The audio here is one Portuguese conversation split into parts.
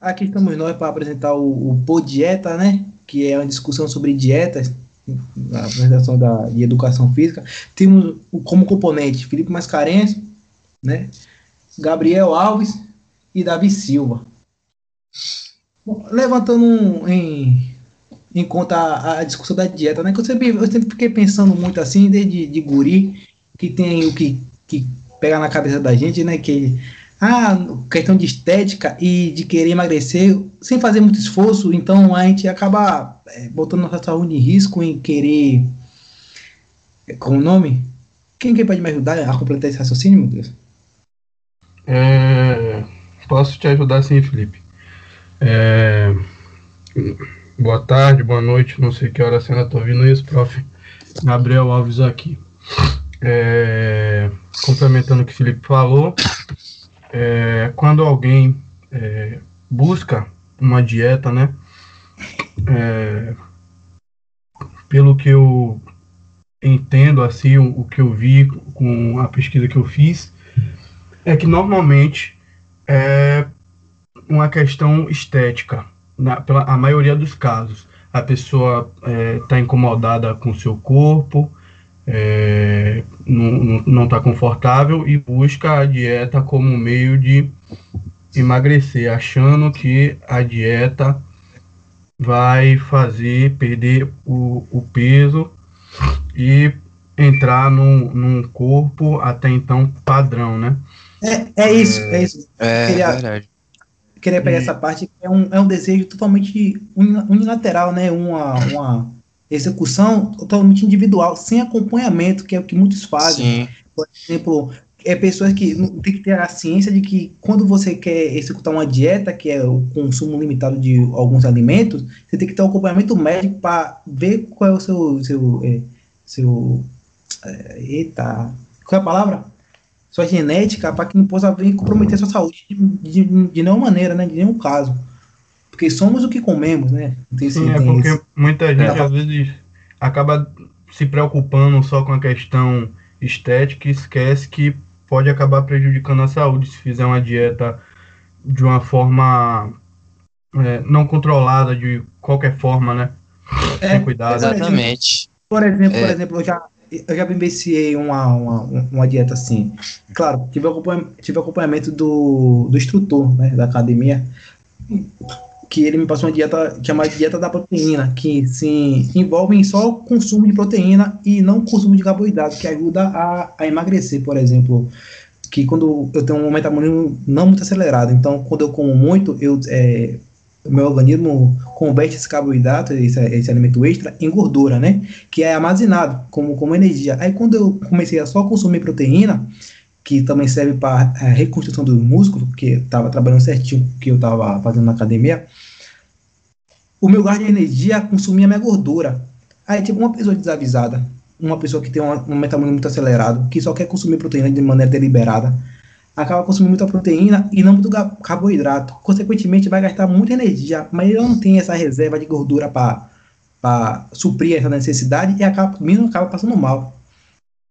aqui estamos nós para apresentar o, o Pô Dieta, né? Que é uma discussão sobre dietas, a apresentação da, de educação física. Temos como componente Felipe Mascarenhas, né? Gabriel Alves e Davi Silva. Bom, levantando um, em, em conta a, a, discussão da dieta, né? Que eu sempre, eu sempre fiquei pensando muito assim, desde de guri, que tem o que, que pega na cabeça da gente, né? Que ah, questão de estética e de querer emagrecer sem fazer muito esforço, então a gente acaba é, botando nossa saúde em risco em querer. Com o nome? Quem, quem pode me ajudar a completar esse raciocínio, meu Deus? É, posso te ajudar sim, Felipe. É, boa tarde, boa noite, não sei que hora você ainda está ouvindo isso, prof. Gabriel Alves aqui. É, complementando o que o Felipe falou, é, quando alguém é, busca uma dieta, né? É, pelo que eu entendo, assim, o, o, que eu vi com a pesquisa que eu fiz, é que normalmente é uma questão estética, na, pela a maioria dos casos. A pessoa está é, incomodada com seu corpo, é, não está confortável e busca a dieta como meio de emagrecer, achando que a dieta vai fazer perder o, o peso e entrar num, num corpo até então padrão, né? É, é isso, é isso. É, queria, verdade. Queria pegar e... essa parte, é um, é um desejo totalmente unilateral, né? Uma, uma execução totalmente individual, sem acompanhamento, que é o que muitos fazem. Sim. Por exemplo, é pessoas que tem que ter a ciência de que quando você quer executar uma dieta, que é o consumo limitado de alguns alimentos, você tem que ter um acompanhamento médico para ver qual é o seu seu é, seu é, eita, qual é a palavra? Sua genética para que não possa vir comprometer sua saúde de, de, de nenhuma maneira, né? De nenhum caso. Porque somos o que comemos, né? Tem, Sim, é porque esse... muita gente é. às vezes acaba se preocupando só com a questão estética e esquece que pode acabar prejudicando a saúde se fizer uma dieta de uma forma é, não controlada de qualquer forma, né? É, Sem cuidado. Exatamente. Por exemplo, é. por exemplo, eu já eu já vivenciei uma, uma, uma dieta assim. Claro, tive acompanhamento, tive acompanhamento do, do instrutor né, da academia que ele me passou uma dieta chamada dieta da proteína, que se envolve em só consumo de proteína e não consumo de carboidrato, que ajuda a, a emagrecer, por exemplo. Que quando eu tenho um metabolismo não muito acelerado, então quando eu como muito, eu, é, meu organismo converte esse carboidrato, esse, esse, alimento extra, em gordura, né? Que é armazenado como, como energia. Aí quando eu comecei a só consumir proteína, que também serve para a reconstrução do músculo, porque estava trabalhando certinho que eu estava fazendo na academia, o meu gás de energia consumia minha gordura. Aí, tipo, uma pessoa desavisada, uma pessoa que tem um metabolismo muito acelerado, que só quer consumir proteína de maneira deliberada, acaba consumindo muita proteína e não muito carboidrato. Consequentemente, vai gastar muita energia, mas ele não tem essa reserva de gordura para suprir essa necessidade e acaba, mesmo acaba passando mal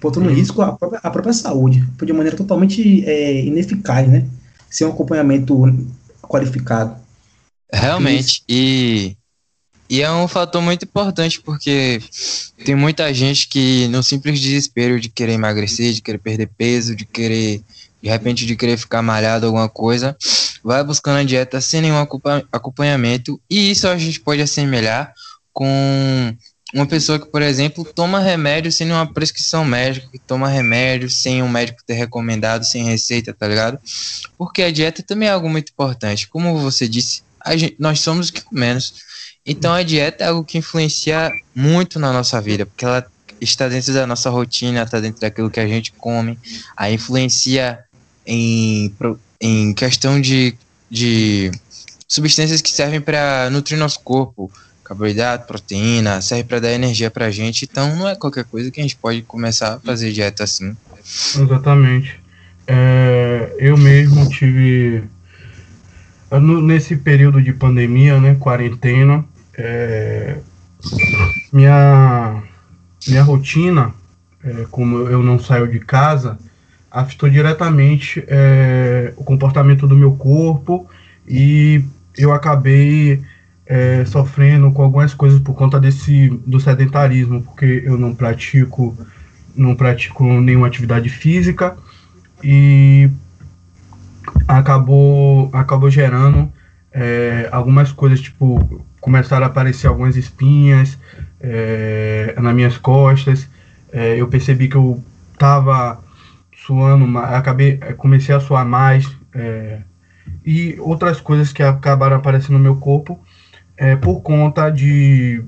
botando em uhum. risco a própria, a própria saúde, de maneira totalmente é, ineficaz, né? Sem um acompanhamento qualificado. Realmente, e, e é um fator muito importante porque tem muita gente que, no simples desespero de querer emagrecer, de querer perder peso, de querer, de repente, de querer ficar malhado, alguma coisa, vai buscando a dieta sem nenhum acompanhamento, e isso a gente pode assemelhar com uma pessoa que, por exemplo, toma remédio sem uma prescrição médica, que toma remédio sem um médico ter recomendado, sem receita, tá ligado? Porque a dieta também é algo muito importante. Como você disse, gente, nós somos o que comemos. Então a dieta é algo que influencia muito na nossa vida, porque ela está dentro da nossa rotina, está dentro daquilo que a gente come, a influencia em, em questão de, de substâncias que servem para nutrir nosso corpo, carboidrato, proteína, serve para dar energia para a gente. Então não é qualquer coisa que a gente pode começar a fazer dieta assim. Exatamente. É, eu mesmo tive nesse período de pandemia, né, quarentena, é, minha minha rotina, é, como eu não saio de casa, afetou diretamente é, o comportamento do meu corpo e eu acabei é, sofrendo com algumas coisas por conta desse do sedentarismo, porque eu não pratico não pratico nenhuma atividade física e acabou acabou gerando é, algumas coisas tipo começaram a aparecer algumas espinhas é, nas minhas costas. É, eu percebi que eu tava suando acabei comecei a suar mais é, e outras coisas que acabaram aparecendo no meu corpo é, por conta de,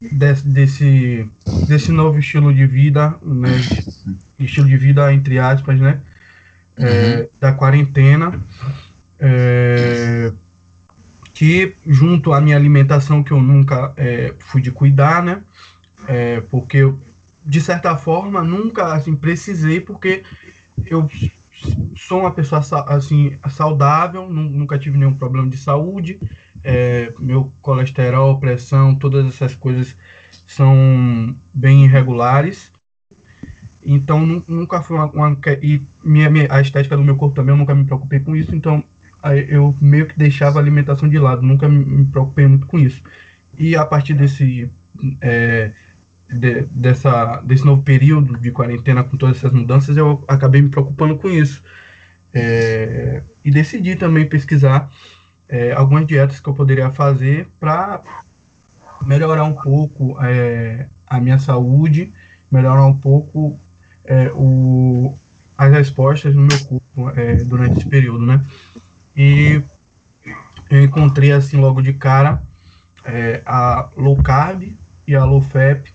desse, desse, desse novo estilo de vida, né, estilo de vida entre aspas, né, é, uhum. da quarentena, é, que junto à minha alimentação que eu nunca é, fui de cuidar, né, é, porque eu, de certa forma nunca assim precisei porque eu sou uma pessoa assim saudável, nunca tive nenhum problema de saúde, é, meu colesterol, pressão, todas essas coisas são bem irregulares. Então nunca foi uma, uma e minha, minha, a estética do meu corpo também eu nunca me preocupei com isso. Então eu meio que deixava a alimentação de lado, nunca me preocupei muito com isso. E a partir desse é, de, dessa, desse novo período de quarentena com todas essas mudanças, eu acabei me preocupando com isso. É, e decidi também pesquisar é, algumas dietas que eu poderia fazer para melhorar um pouco é, a minha saúde, melhorar um pouco é, o, as respostas no meu corpo é, durante esse período, né? E eu encontrei assim logo de cara é, a low carb e a low fat,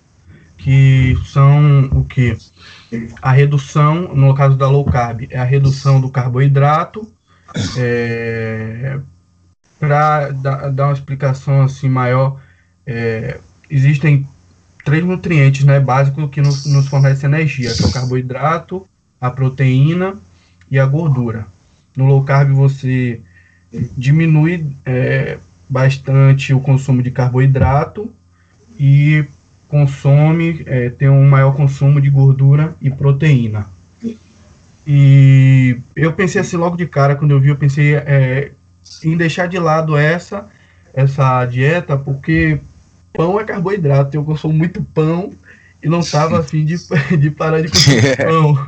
que são o que? A redução, no caso da low carb, é a redução do carboidrato, é, para dar, dar, uma explicação assim maior, é, existem três nutrientes né, básicos que nos, nos fornecem energia, que é o carboidrato, a proteína e a gordura. No low carb você diminui é, bastante o consumo de carboidrato e consome, é, tem um maior consumo de gordura e proteína. E eu pensei assim logo de cara, quando eu vi, eu pensei é, em deixar de lado essa essa dieta, porque pão é carboidrato, eu consumo muito pão e não tava afim de, de parar de consumir pão.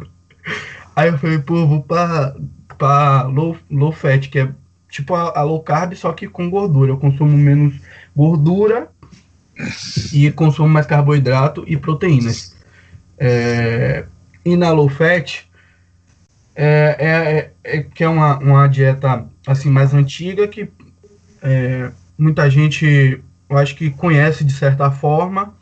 Aí eu falei, pô, vou para low, low fat, que é tipo a, a, low carb, só que com gordura. Eu consumo menos gordura e consumo mais carboidrato e proteínas. É, e na low fat, é, é, é, que é uma, uma dieta assim mais antiga que é, muita gente eu acho que conhece de certa forma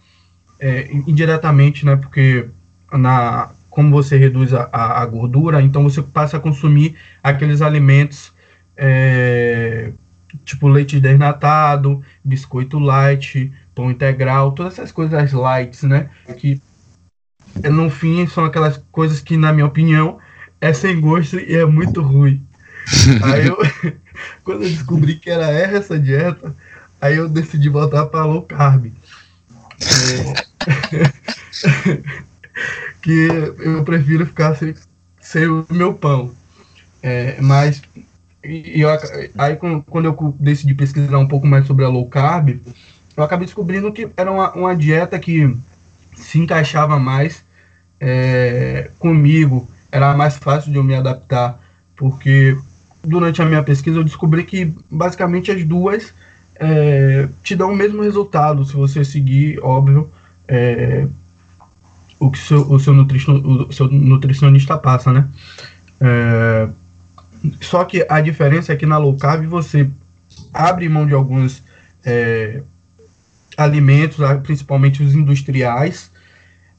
é, indiretamente né porque na como você reduz a, a, gordura então você passa a consumir aqueles alimentos é, tipo leite desnatado biscoito light pão integral todas essas coisas lights né que no fim são aquelas coisas que na minha opinião é sem gosto e é muito ruim aí eu, quando eu descobri que era essa dieta, aí eu decidi voltar para low carb. É, que eu prefiro ficar sem, sem o meu pão. É, mas eu, aí quando eu decidi pesquisar um pouco mais sobre a low carb, eu acabei descobrindo que era uma, uma dieta que se encaixava mais é, comigo, era mais fácil de eu me adaptar, porque durante a minha pesquisa, eu descobri que basicamente as duas é, te dão o mesmo resultado se você seguir, óbvio, é, o que seu, o, seu o seu nutricionista passa, né? É, só que a diferença é que na low carb você abre mão de alguns é, alimentos, principalmente os industriais,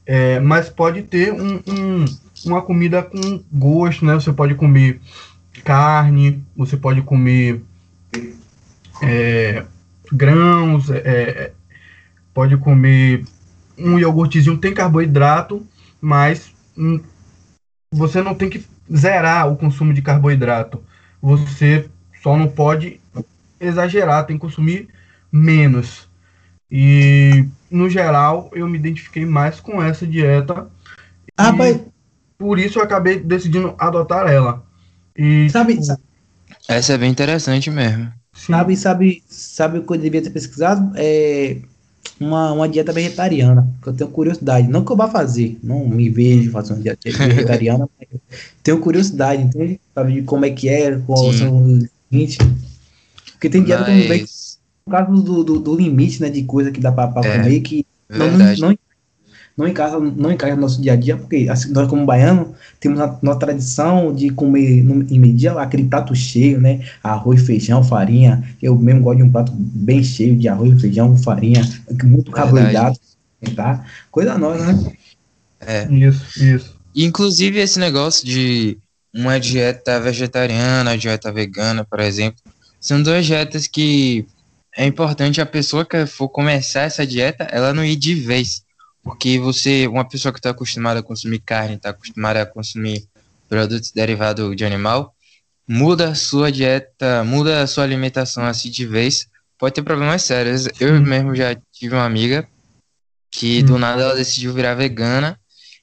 é, mas pode ter um, um, uma comida com gosto, né? Você pode comer carne, você pode comer é, grãos, é, é, pode comer um iogurtezinho, tem carboidrato, mas hum, você não tem que zerar o consumo de carboidrato. Você só não pode exagerar, tem que consumir menos. E no geral eu me identifiquei mais com essa dieta. Ah, mas... Por isso eu acabei decidindo adotar ela. E, Sabe, tipo, Essa é bem interessante mesmo. Sabe, sabe, sabe o que eu devia ter pesquisado? É uma, uma dieta vegetariana, que eu tenho curiosidade. Não que eu vá fazer, não me vejo fazendo uma dieta vegetariana, mas tenho curiosidade, entende? Pra ver como é que é, qual são os limites. Porque tem dieta mas... que não vem por causa do, do, do, limite, né, de coisa que dá pra, pra é, comer, que não, não, não encaixa, não encaixa no nosso dia a dia, porque assim, nós como baiano temos a nossa tradição de comer no, em meio aquele prato cheio, né? Arroz, feijão, farinha. Eu mesmo gosto de um prato bem cheio de arroz, feijão, farinha, muito carboidrato, tá? Coisa nova, né? É. Isso, isso. Inclusive esse negócio de uma dieta vegetariana, dieta vegana, por exemplo, são duas dietas que é importante a pessoa que for começar essa dieta, ela não ir de vez porque você, uma pessoa que está acostumada a consumir carne, está acostumada a consumir produtos derivados de animal, muda a sua dieta, muda a sua alimentação assim de vez, pode ter problemas sérios. Eu mesmo já tive uma amiga que do hum. nada ela decidiu virar vegana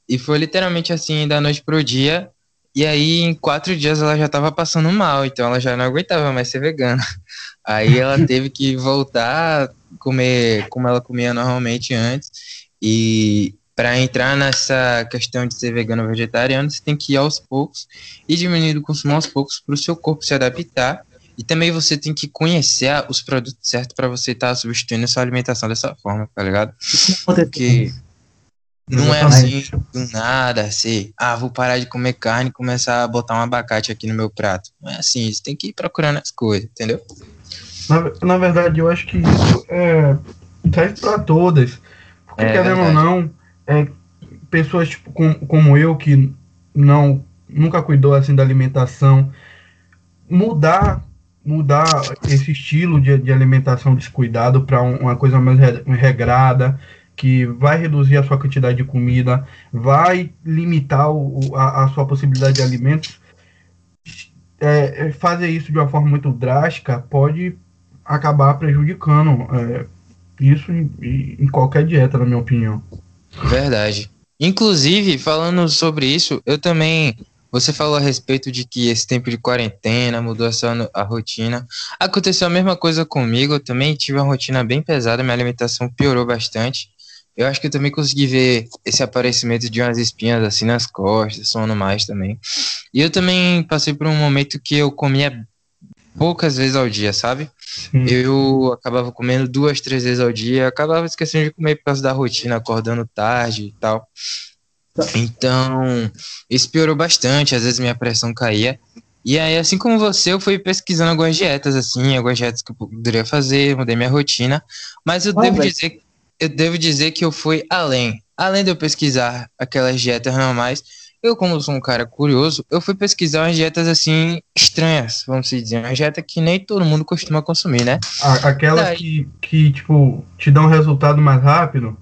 e foi literalmente assim da noite pro dia. E aí em quatro dias ela já estava passando mal, então ela já não aguentava mais ser vegana. Aí ela teve que voltar a comer como ela comia normalmente antes e para entrar nessa questão de ser vegano ou vegetariano, você tem que ir aos poucos e diminuir o consumo aos poucos para o seu corpo se adaptar. E também você tem que conhecer os produtos certos para você estar tá substituindo a sua alimentação dessa forma, tá ligado? Porque não é assim do nada, assim, ah, vou parar de comer carne e começar a botar um abacate aqui no meu prato. Não é assim, você tem que ir procurando as coisas, entendeu? Na, na verdade, eu acho que isso é, serve para todas porque, é, querendo ou não, é, pessoas tipo, com, como eu, que não nunca cuidou assim da alimentação, mudar mudar esse estilo de, de alimentação descuidado para um, uma coisa mais regrada, que vai reduzir a sua quantidade de comida, vai limitar o, a, a, sua possibilidade de alimentos, é, é fazer isso de uma forma muito drástica pode acabar prejudicando é, isso em, em qualquer dieta, na minha opinião. Verdade. Inclusive, falando sobre isso, eu também. Você falou a respeito de que esse tempo de quarentena mudou a, a rotina. Aconteceu a mesma coisa comigo. Eu também tive uma rotina bem pesada, minha alimentação piorou bastante. Eu acho que eu também consegui ver esse aparecimento de umas espinhas assim nas costas, sono mais também. E eu também passei por um momento que eu comia poucas vezes ao dia, sabe? Sim. Eu acabava comendo duas, três vezes ao dia, acabava esquecendo de comer por causa da rotina, acordando tarde e tal. Então, isso piorou bastante, às vezes minha pressão caía. E aí, assim como você, eu fui pesquisando algumas dietas, assim, algumas dietas que eu poderia fazer, mudei minha rotina. Mas eu oh, devo dizer eu devo dizer que eu fui além. Além de eu pesquisar aquelas dietas normais, eu, como sou um cara curioso, eu fui pesquisar umas dietas assim estranhas, vamos dizer. Uma dieta que nem todo mundo costuma consumir, né? Aquelas Daí, que, que, tipo, te dão resultado mais rápido?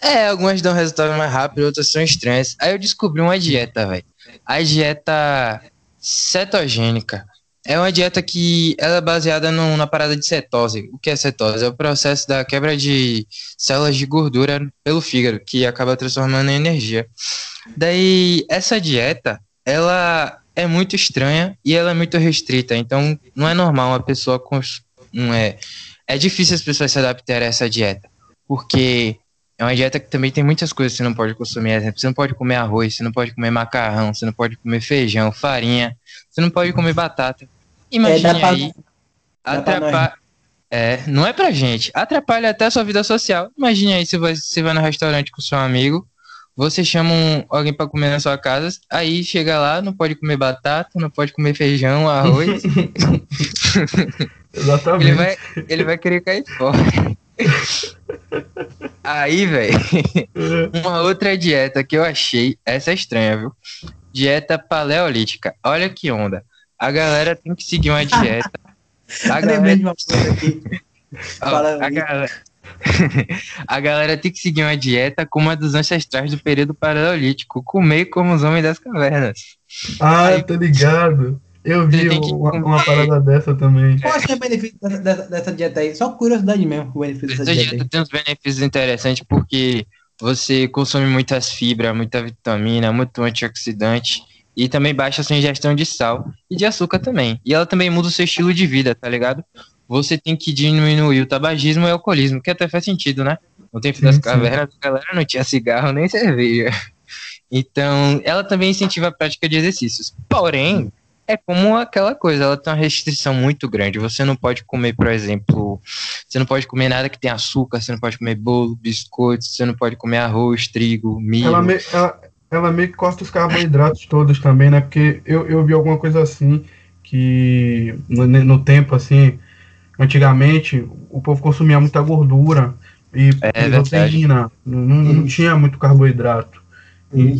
É, algumas dão resultado mais rápido, outras são estranhas. Aí eu descobri uma dieta, velho. A dieta cetogênica. É uma dieta que ela é baseada no, na parada de cetose. O que é cetose? É o processo da quebra de células de gordura pelo fígado, que acaba transformando em energia. Daí, essa dieta, ela é muito estranha e ela é muito restrita. Então, não é normal uma pessoa com. Não é, é difícil as pessoas se adaptarem a essa dieta. Porque é uma dieta que também tem muitas coisas que você não pode consumir. Exemplo, você não pode comer arroz, você não pode comer macarrão, você não pode comer feijão, farinha, você não pode comer batata. Imagina é, aí. Atrapalha. É, não é pra gente. Atrapalha até a sua vida social. Imagine aí se você vai no restaurante com seu amigo, você chama um, alguém para comer na sua casa, aí chega lá, não pode comer batata, não pode comer feijão, arroz. Exatamente. Ele vai, ele vai querer cair fora. Aí, velho, uma outra dieta que eu achei, essa é estranha, viu? Dieta paleolítica. Olha que onda. A galera tem que seguir uma dieta. A galera... uma coisa aqui. a, galera... a galera tem que seguir uma dieta como a dos ancestrais do período paleolítico, comer como os homens das cavernas. Ah, Aí... tô ligado. Eu vi uma, uma, parada dessa também. Qual é o benefício dessa, dessa, dieta aí? Só curiosidade mesmo, o benefício dessa dieta. dieta tem uns benefícios interessantes porque você consome muitas fibras, muita vitamina, muito antioxidante e também baixa a sua ingestão de sal e de açúcar também. E ela também muda o seu estilo de vida, tá ligado? você tem que diminuir o tabagismo e o alcoolismo, que até faz sentido, né? No tempo sim, das cavernas, a galera não tinha cigarro nem cerveja. Então, ela também incentiva a prática de exercícios. Porém, é como aquela coisa, ela tem uma restrição muito grande. Você não pode comer, por exemplo, você não pode comer nada que tem açúcar, você não pode comer bolo, biscoito, você não pode comer arroz, trigo, milho. Ela, me, ela, ela meio que corta os carboidratos todos também, né? Porque eu, eu vi alguma coisa assim, que no, no tempo, assim, antigamente, o povo consumia muita gordura e é, proteína, não, não, tinha muito carboidrato.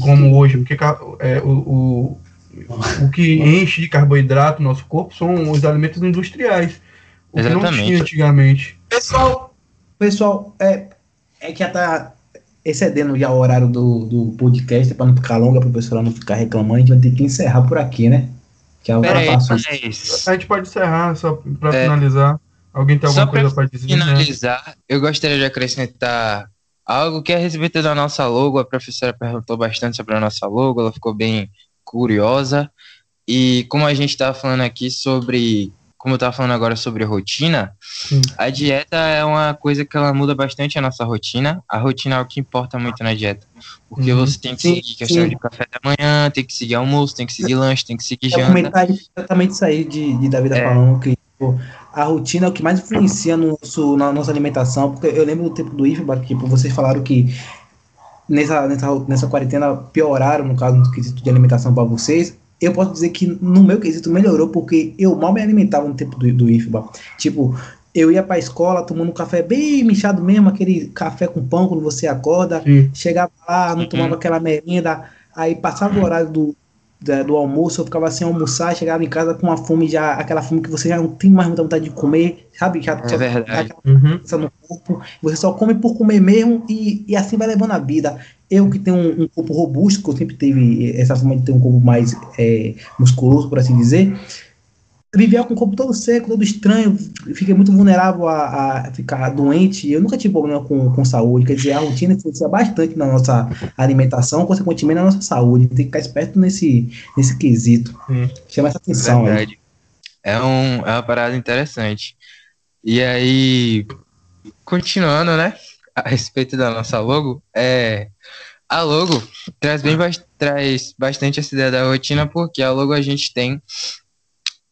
Como hoje, porque é, o, o, o que enche de carboidrato no nosso corpo são os alimentos industriais. O Exatamente. que não tinha antigamente. Pessoal, pessoal, é, é que já tá excedendo já o horário do, do podcast, para não ficar longa, para o pessoal não ficar reclamando, a gente vai ter que encerrar por aqui, né? Que é o Peraí, mas... A gente pode encerrar, só para é, finalizar. Alguém tem alguma coisa para dizer? Né? finalizar, né? eu gostaria de acrescentar algo que é a respeito da nossa logo. A professora perguntou bastante sobre a nossa logo, ela ficou bem curiosa. E como a gente estava falando aqui sobre como eu estava falando agora sobre rotina, Sim. a dieta é uma coisa que ela muda bastante a nossa rotina. A rotina é o que importa muito na dieta. Porque uhum. você tem que seguir questão Sim. de café da manhã, tem que seguir almoço, tem que seguir lanche, tem que seguir janta. comentar exatamente isso aí de, de Davi é. falando, que tipo, a rotina é o que mais influencia no nosso, na nossa alimentação. Porque eu lembro do tempo do IFBA, que tipo, vocês falaram que nessa, nessa, nessa quarentena pioraram, no caso, no quesito de alimentação para vocês eu posso dizer que no meu quesito melhorou, porque eu mal me alimentava no tempo do, do IFBA. Tipo, eu ia pra escola tomando um café bem minchado mesmo, aquele café com pão quando você acorda, Sim. chegava lá, não uhum. tomava aquela merenda, aí passava o horário do, da, do almoço, eu ficava sem almoçar, chegava em casa com uma fome já, aquela fome que você já não tem mais muita vontade de comer, sabe? Já, é só, verdade. Uhum. no corpo, você só come por comer mesmo e, e assim vai levando a vida. Eu que tenho um, um, corpo robusto, que eu sempre tive essa forma de ter um corpo mais é, musculoso, por assim dizer, vivia com o corpo todo seco, todo estranho, fiquei muito vulnerável a, a, ficar doente. Eu nunca tive problema com, com saúde, quer dizer, a rotina influencia bastante na nossa alimentação, consequentemente na nossa saúde. Tem que ficar esperto nesse, nesse quesito. Hum. Chama essa atenção Verdade. aí. É, um, é uma parada interessante. E aí, continuando, né? a respeito da nossa logo, é a logo traz bem traz bastante essa ideia da rotina porque a logo a gente tem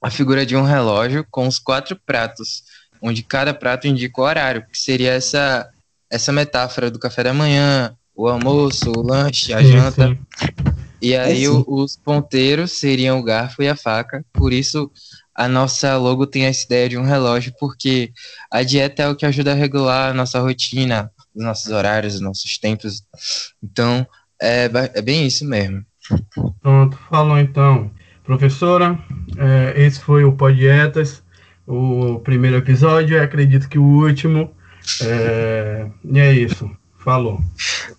a figura de um relógio com os quatro pratos, onde cada prato indica o horário, que seria essa essa metáfora do café da manhã, o almoço, o lanche, a sim, janta. Sim. E aí é, o, os ponteiros seriam o garfo e a faca, por isso a nossa logo tem essa ideia de um relógio, porque a dieta é o que ajuda a regular a nossa rotina, os nossos horários, os nossos tempos. Então, é, é bem isso mesmo. Pronto, falou então. Professora, é, esse foi o Podietas, o primeiro episódio, acredito que o último. É, e é isso. Falou.